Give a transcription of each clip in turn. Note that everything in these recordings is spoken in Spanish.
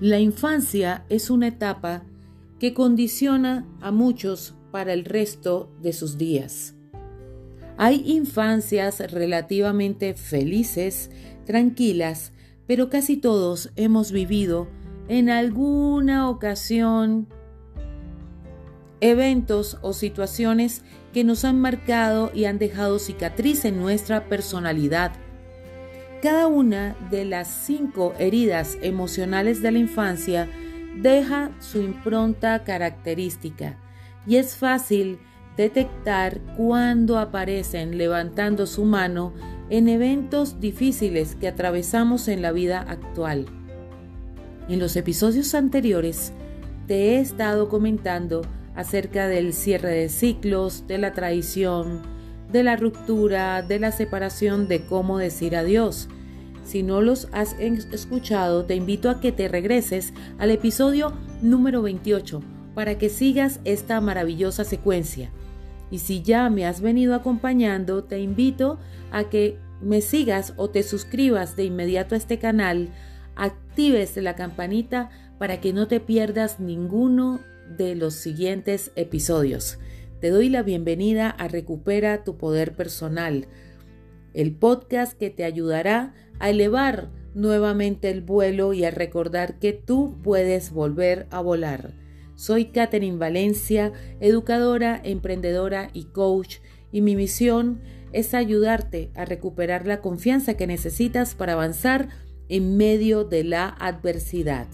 La infancia es una etapa que condiciona a muchos para el resto de sus días. Hay infancias relativamente felices, tranquilas, pero casi todos hemos vivido en alguna ocasión eventos o situaciones que nos han marcado y han dejado cicatriz en nuestra personalidad cada una de las cinco heridas emocionales de la infancia deja su impronta característica y es fácil detectar cuando aparecen levantando su mano en eventos difíciles que atravesamos en la vida actual. En los episodios anteriores te he estado comentando acerca del cierre de ciclos, de la traición, de la ruptura, de la separación, de cómo decir adiós. Si no los has escuchado, te invito a que te regreses al episodio número 28 para que sigas esta maravillosa secuencia. Y si ya me has venido acompañando, te invito a que me sigas o te suscribas de inmediato a este canal, actives la campanita para que no te pierdas ninguno de los siguientes episodios. Te doy la bienvenida a Recupera tu Poder Personal, el podcast que te ayudará a elevar nuevamente el vuelo y a recordar que tú puedes volver a volar. Soy Catherine Valencia, educadora, emprendedora y coach, y mi misión es ayudarte a recuperar la confianza que necesitas para avanzar en medio de la adversidad.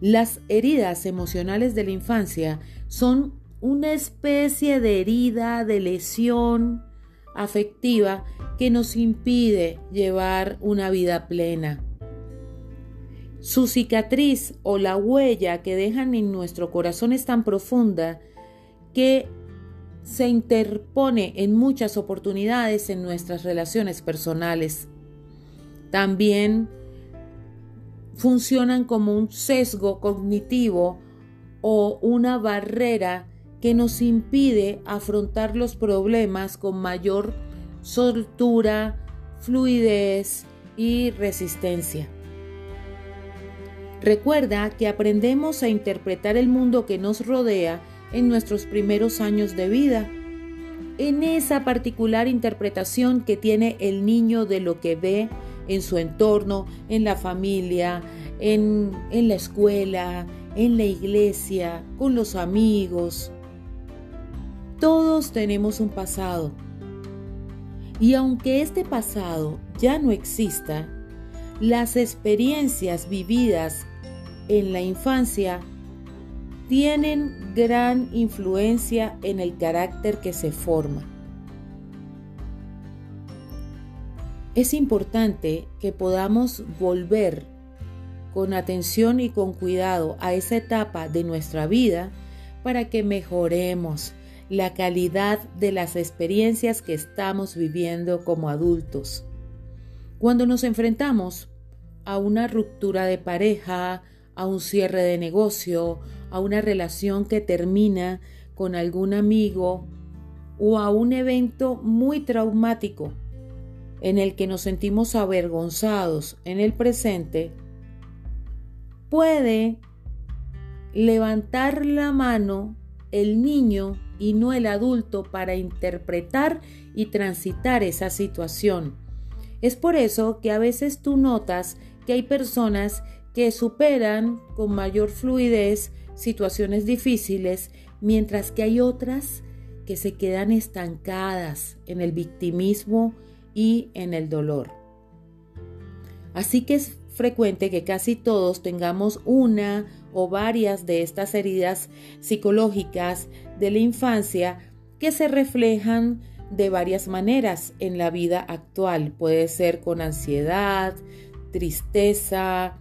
Las heridas emocionales de la infancia son una especie de herida, de lesión afectiva que nos impide llevar una vida plena. Su cicatriz o la huella que dejan en nuestro corazón es tan profunda que se interpone en muchas oportunidades en nuestras relaciones personales. También funcionan como un sesgo cognitivo o una barrera que nos impide afrontar los problemas con mayor soltura, fluidez y resistencia. Recuerda que aprendemos a interpretar el mundo que nos rodea en nuestros primeros años de vida, en esa particular interpretación que tiene el niño de lo que ve en su entorno, en la familia, en, en la escuela, en la iglesia, con los amigos. Todos tenemos un pasado. Y aunque este pasado ya no exista, las experiencias vividas en la infancia tienen gran influencia en el carácter que se forma. Es importante que podamos volver con atención y con cuidado a esa etapa de nuestra vida para que mejoremos la calidad de las experiencias que estamos viviendo como adultos. Cuando nos enfrentamos a una ruptura de pareja, a un cierre de negocio, a una relación que termina con algún amigo o a un evento muy traumático en el que nos sentimos avergonzados en el presente, puede levantar la mano el niño y no el adulto para interpretar y transitar esa situación. Es por eso que a veces tú notas que hay personas que superan con mayor fluidez situaciones difíciles, mientras que hay otras que se quedan estancadas en el victimismo y en el dolor. Así que es frecuente que casi todos tengamos una o varias de estas heridas psicológicas de la infancia que se reflejan de varias maneras en la vida actual. Puede ser con ansiedad, tristeza,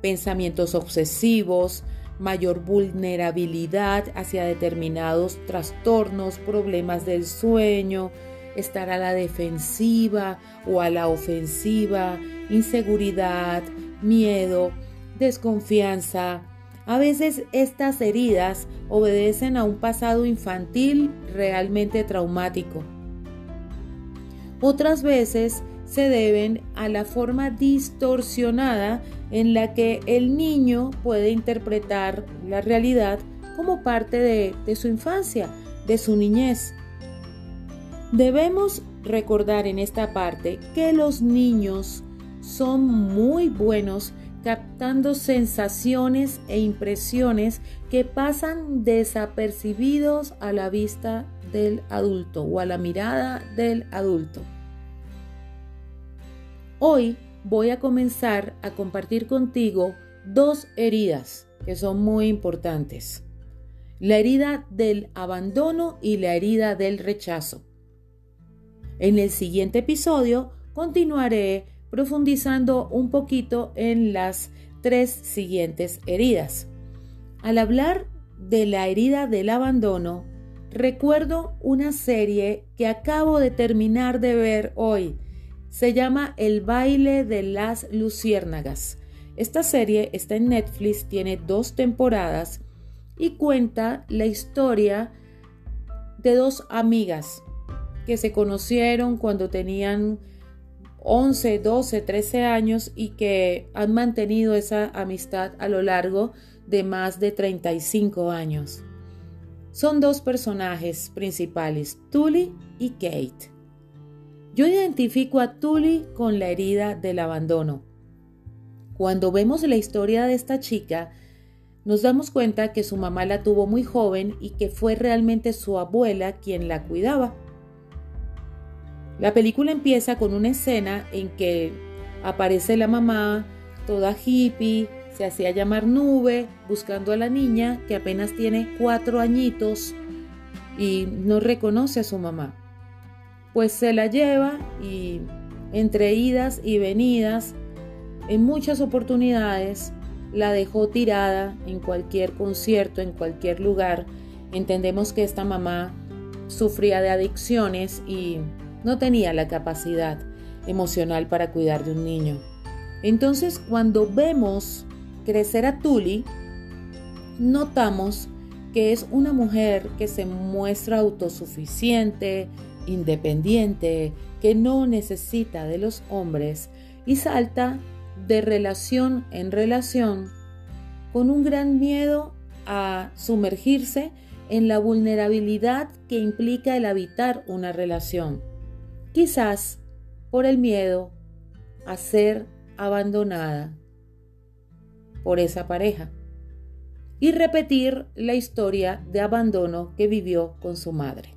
pensamientos obsesivos, mayor vulnerabilidad hacia determinados trastornos, problemas del sueño, estar a la defensiva o a la ofensiva, inseguridad, miedo, desconfianza. A veces estas heridas obedecen a un pasado infantil realmente traumático. Otras veces se deben a la forma distorsionada en la que el niño puede interpretar la realidad como parte de, de su infancia, de su niñez. Debemos recordar en esta parte que los niños son muy buenos captando sensaciones e impresiones que pasan desapercibidos a la vista del adulto o a la mirada del adulto. Hoy voy a comenzar a compartir contigo dos heridas que son muy importantes. La herida del abandono y la herida del rechazo. En el siguiente episodio continuaré profundizando un poquito en las tres siguientes heridas. Al hablar de la herida del abandono, recuerdo una serie que acabo de terminar de ver hoy se llama El baile de las luciérnagas. Esta serie está en Netflix, tiene dos temporadas y cuenta la historia de dos amigas que se conocieron cuando tenían 11, 12, 13 años y que han mantenido esa amistad a lo largo de más de 35 años. Son dos personajes principales, Tully y Kate. Yo identifico a Tully con la herida del abandono. Cuando vemos la historia de esta chica, nos damos cuenta que su mamá la tuvo muy joven y que fue realmente su abuela quien la cuidaba. La película empieza con una escena en que aparece la mamá, toda hippie, se hacía llamar Nube, buscando a la niña que apenas tiene cuatro añitos y no reconoce a su mamá pues se la lleva y entre idas y venidas, en muchas oportunidades, la dejó tirada en cualquier concierto, en cualquier lugar. Entendemos que esta mamá sufría de adicciones y no tenía la capacidad emocional para cuidar de un niño. Entonces, cuando vemos crecer a Tuli, notamos que es una mujer que se muestra autosuficiente, independiente, que no necesita de los hombres y salta de relación en relación con un gran miedo a sumergirse en la vulnerabilidad que implica el habitar una relación. Quizás por el miedo a ser abandonada por esa pareja y repetir la historia de abandono que vivió con su madre.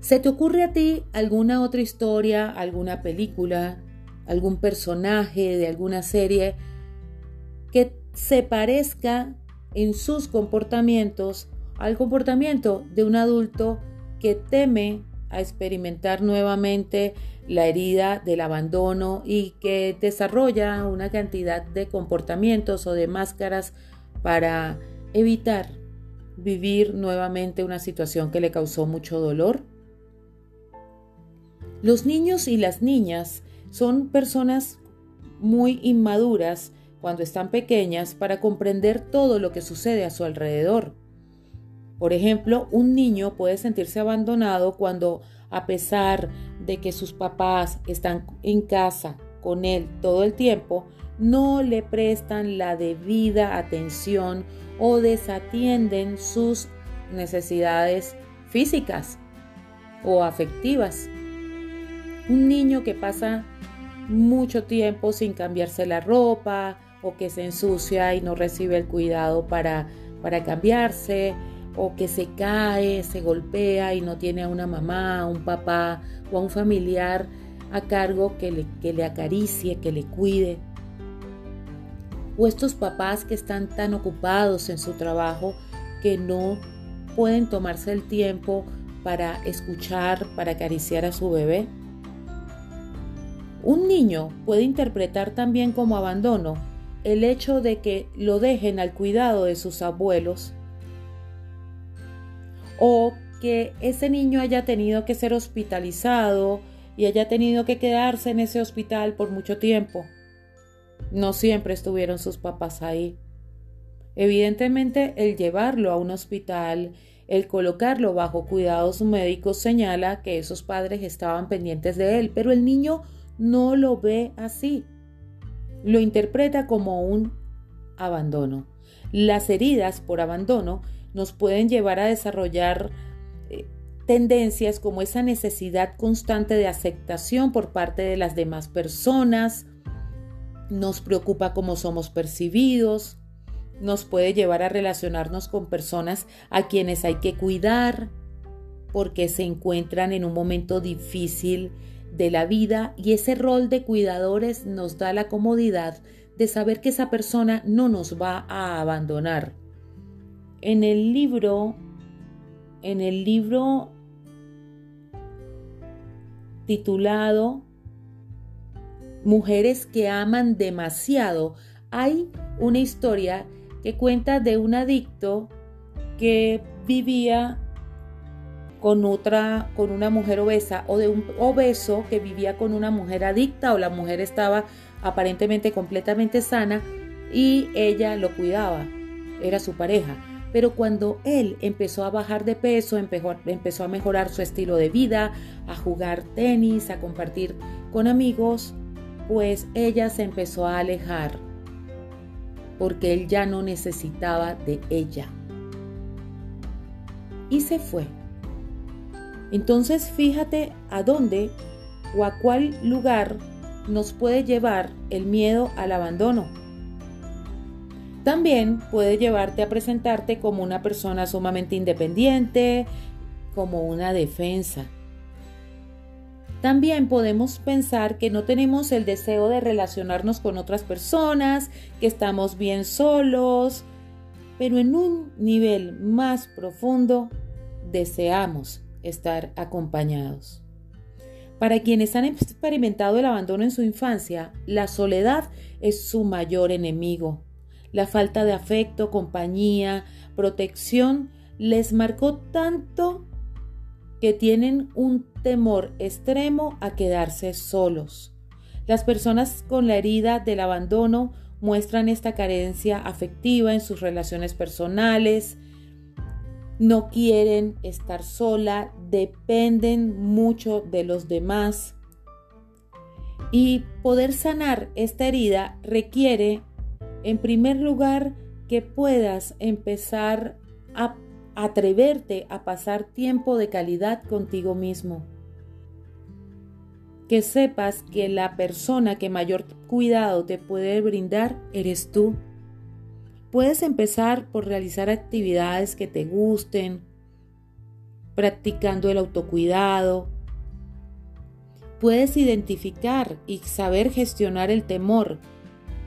¿Se te ocurre a ti alguna otra historia, alguna película, algún personaje de alguna serie que se parezca en sus comportamientos al comportamiento de un adulto que teme a experimentar nuevamente la herida del abandono y que desarrolla una cantidad de comportamientos o de máscaras para evitar vivir nuevamente una situación que le causó mucho dolor? Los niños y las niñas son personas muy inmaduras cuando están pequeñas para comprender todo lo que sucede a su alrededor. Por ejemplo, un niño puede sentirse abandonado cuando, a pesar de que sus papás están en casa con él todo el tiempo, no le prestan la debida atención o desatienden sus necesidades físicas o afectivas. Un niño que pasa mucho tiempo sin cambiarse la ropa o que se ensucia y no recibe el cuidado para, para cambiarse o que se cae, se golpea y no tiene a una mamá, a un papá o a un familiar a cargo que le, que le acaricie, que le cuide. O estos papás que están tan ocupados en su trabajo que no pueden tomarse el tiempo para escuchar, para acariciar a su bebé. Un niño puede interpretar también como abandono el hecho de que lo dejen al cuidado de sus abuelos o que ese niño haya tenido que ser hospitalizado y haya tenido que quedarse en ese hospital por mucho tiempo. No siempre estuvieron sus papás ahí. Evidentemente el llevarlo a un hospital, El colocarlo bajo cuidados médicos señala que esos padres estaban pendientes de él, pero el niño no lo ve así. Lo interpreta como un abandono. Las heridas por abandono nos pueden llevar a desarrollar eh, tendencias como esa necesidad constante de aceptación por parte de las demás personas, nos preocupa cómo somos percibidos, nos puede llevar a relacionarnos con personas a quienes hay que cuidar porque se encuentran en un momento difícil de la vida y ese rol de cuidadores nos da la comodidad de saber que esa persona no nos va a abandonar. En el libro, en el libro titulado Mujeres que aman demasiado, hay una historia que cuenta de un adicto que vivía con otra, con una mujer obesa o de un obeso que vivía con una mujer adicta o la mujer estaba aparentemente completamente sana y ella lo cuidaba, era su pareja. Pero cuando él empezó a bajar de peso, empezó, a mejorar su estilo de vida, a jugar tenis, a compartir con amigos, pues ella se empezó a alejar porque él ya no necesitaba de ella. Y se fue. Entonces fíjate a dónde o a cuál lugar nos puede llevar el miedo al abandono. También puede llevarte a presentarte como una persona sumamente independiente, como una defensa. También podemos pensar que no tenemos el deseo de relacionarnos con otras personas, que estamos bien solos, pero en un nivel más profundo deseamos estar acompañados. Para quienes han experimentado el abandono en su infancia, la soledad es su mayor enemigo. La falta de afecto, compañía, protección les marcó tanto que tienen un temor extremo a quedarse solos. Las personas con la herida del abandono muestran esta carencia afectiva en sus relaciones personales, no quieren estar sola, dependen mucho de los demás. Y poder sanar esta herida requiere, en primer lugar, que puedas empezar a atreverte a pasar tiempo de calidad contigo mismo. Que sepas que la persona que mayor cuidado te puede brindar eres tú. Puedes empezar por realizar actividades que te gusten, practicando el autocuidado. Puedes identificar y saber gestionar el temor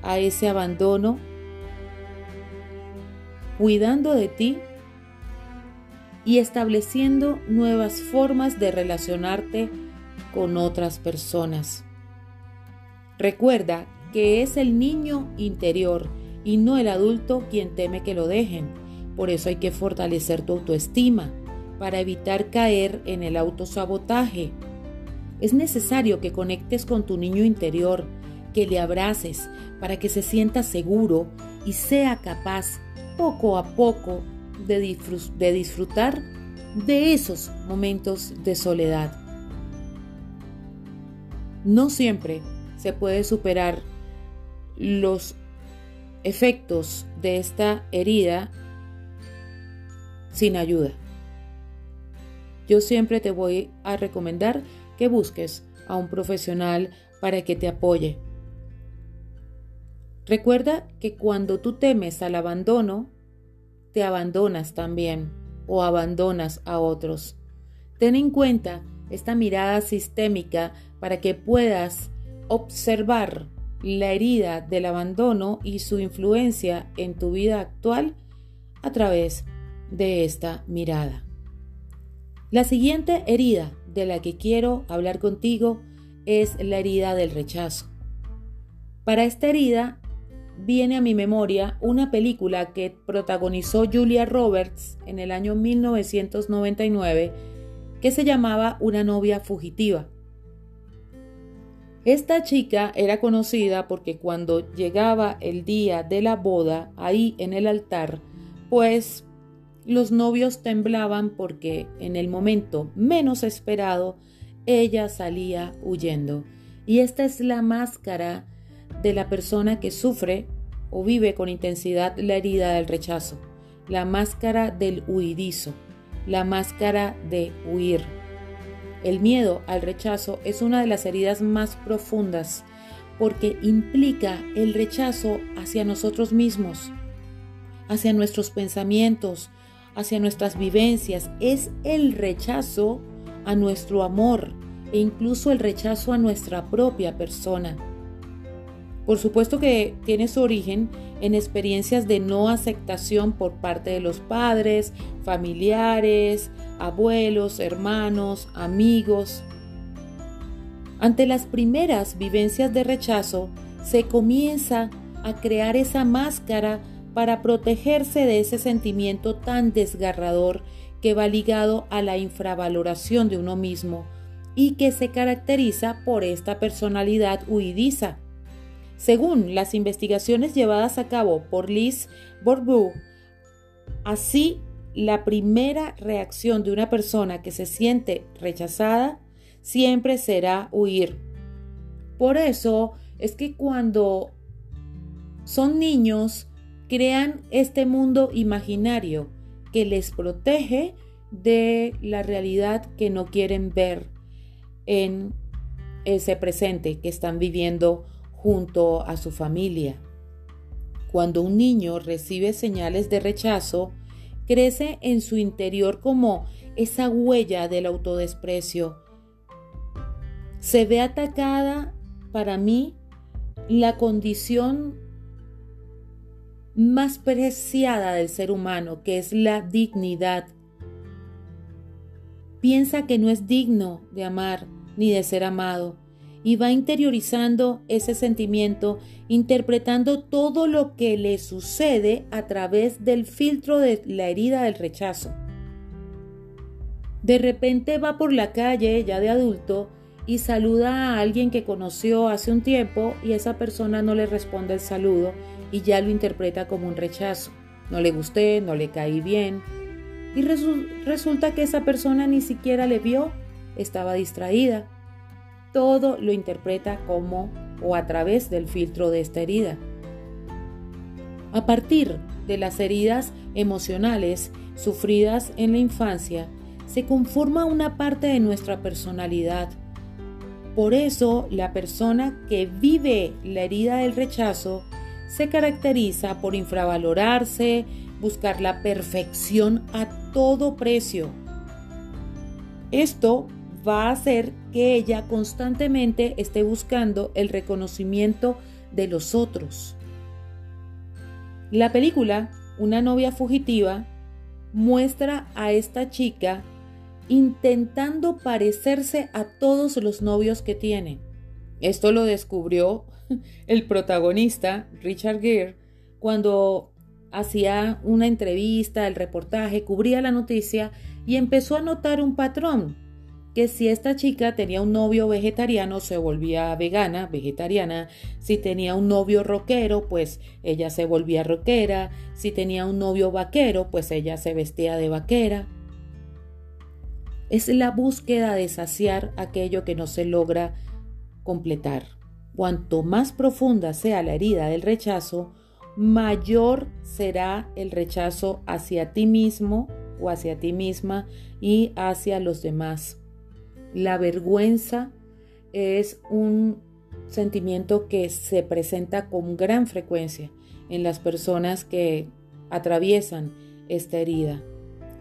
a ese abandono, cuidando de ti y estableciendo nuevas formas de relacionarte con otras personas. Recuerda que es el niño interior y no el adulto quien teme que lo dejen. Por eso hay que fortalecer tu autoestima para evitar caer en el autosabotaje. Es necesario que conectes con tu niño interior, que le abraces para que se sienta seguro y sea capaz poco a poco de, disfrutar de esos momentos de soledad. No siempre se puede superar los efectos de esta herida sin ayuda. Yo siempre te voy a recomendar que busques a un profesional para que te apoye. Recuerda que cuando tú temes al abandono, te abandonas también o abandonas a otros. Ten en cuenta esta mirada sistémica para que puedas observar la herida del abandono y su influencia en tu vida actual a través de esta mirada. La siguiente herida de la que quiero hablar contigo es la herida del rechazo. Para esta herida viene a mi memoria una película que protagonizó Julia Roberts en el año 1999 que se llamaba Una novia fugitiva. Esta chica era conocida porque cuando llegaba el día de la boda, ahí en el altar, pues los novios temblaban porque en el momento menos esperado ella salía huyendo. Y esta es la máscara de la persona que sufre o vive con intensidad la herida del rechazo, la máscara del huidizo, la máscara de huir. El miedo al rechazo es una de las heridas más profundas porque implica el rechazo hacia nosotros mismos, hacia nuestros pensamientos, hacia nuestras vivencias. Es el rechazo a nuestro amor e incluso el rechazo a nuestra propia persona. Por supuesto que tiene su origen en experiencias de no aceptación por parte de los padres, familiares, abuelos, hermanos, amigos. Ante las primeras vivencias de rechazo, se comienza a crear esa máscara para protegerse de ese sentimiento tan desgarrador que va ligado a la infravaloración de uno mismo y que se caracteriza por esta personalidad huidiza. Según las investigaciones llevadas a cabo por Liz Bourbeau, así la primera reacción de una persona que se siente rechazada siempre será huir. Por eso es que cuando son niños, crean este mundo imaginario que les protege de la realidad que no quieren ver en ese presente que están viviendo junto a su familia. Cuando un niño recibe señales de rechazo, crece en su interior como esa huella del autodesprecio. Se ve atacada para mí la condición más preciada del ser humano, que es la dignidad. Piensa que no es digno de amar ni de ser amado y va interiorizando ese sentimiento, interpretando todo lo que le sucede a través del filtro de la herida del rechazo. De repente va por la calle, ya de adulto, y saluda a alguien que conoció hace un tiempo y esa persona no le responde el saludo y ya lo interpreta como un rechazo. No le gusté, no le caí bien. Y resulta que esa persona ni siquiera le vio, estaba distraída todo lo interpreta como o a través del filtro de esta herida. A partir de las heridas emocionales sufridas en la infancia, se conforma una parte de nuestra personalidad. Por eso, la persona que vive la herida del rechazo se caracteriza por infravalorarse, buscar la perfección a todo precio. Esto va a hacer que ella constantemente esté buscando el reconocimiento de los otros. La película, Una novia fugitiva, muestra a esta chica intentando parecerse a todos los novios que tiene. Esto lo descubrió el protagonista, Richard Gere, cuando hacía una entrevista, el reportaje, cubría la noticia y empezó a notar un patrón que si esta chica tenía un novio vegetariano se volvía vegana, vegetariana, si tenía un novio rockero, pues ella se volvía rockera, si tenía un novio vaquero, pues ella se vestía de vaquera. Es la búsqueda de saciar aquello que no se logra completar. Cuanto más profunda sea la herida del rechazo, mayor será el rechazo hacia ti mismo o hacia ti misma y hacia los demás. La vergüenza es un sentimiento que se presenta con gran frecuencia en las personas que atraviesan esta herida.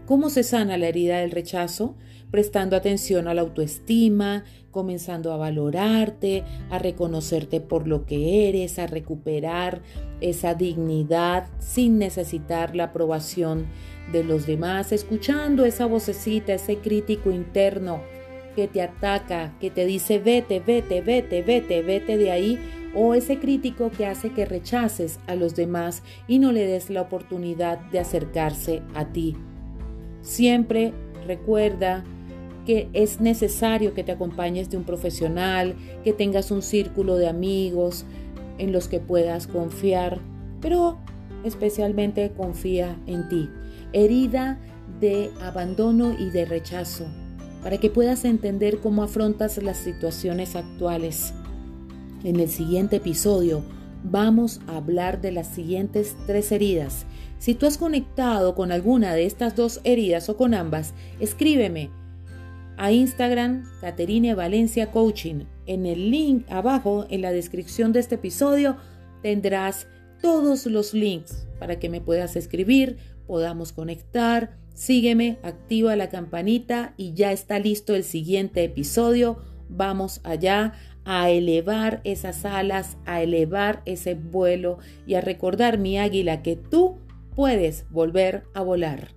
¿Cómo se sana la herida del rechazo? Prestando atención a la autoestima, comenzando a valorarte, a reconocerte por lo que eres, a recuperar esa dignidad sin necesitar la aprobación de los demás, escuchando esa vocecita, ese crítico interno que te ataca, que te dice vete, vete, vete, vete, vete de ahí, o ese crítico que hace que rechaces a los demás y no le des la oportunidad de acercarse a ti. Siempre recuerda que es necesario que te acompañes de un profesional, que tengas un círculo de amigos en los que puedas confiar, pero especialmente confía en ti. herida de abandono y de rechazo, para que puedas entender cómo afrontas las situaciones actuales. En el siguiente episodio vamos a hablar de las siguientes tres heridas. Si tú has conectado con alguna de estas dos heridas o con ambas, escríbeme a Instagram Caterine Valencia Coaching. En el link abajo en la descripción de este episodio tendrás todos los links para que me puedas escribir, podamos conectar. Sígueme, activa la campanita y ya está listo el siguiente episodio. Vamos allá a elevar esas alas, a elevar ese vuelo y a recordar, mi águila, que tú puedes volver a volar.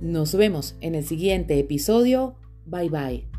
Nos vemos en el siguiente episodio. Bye bye.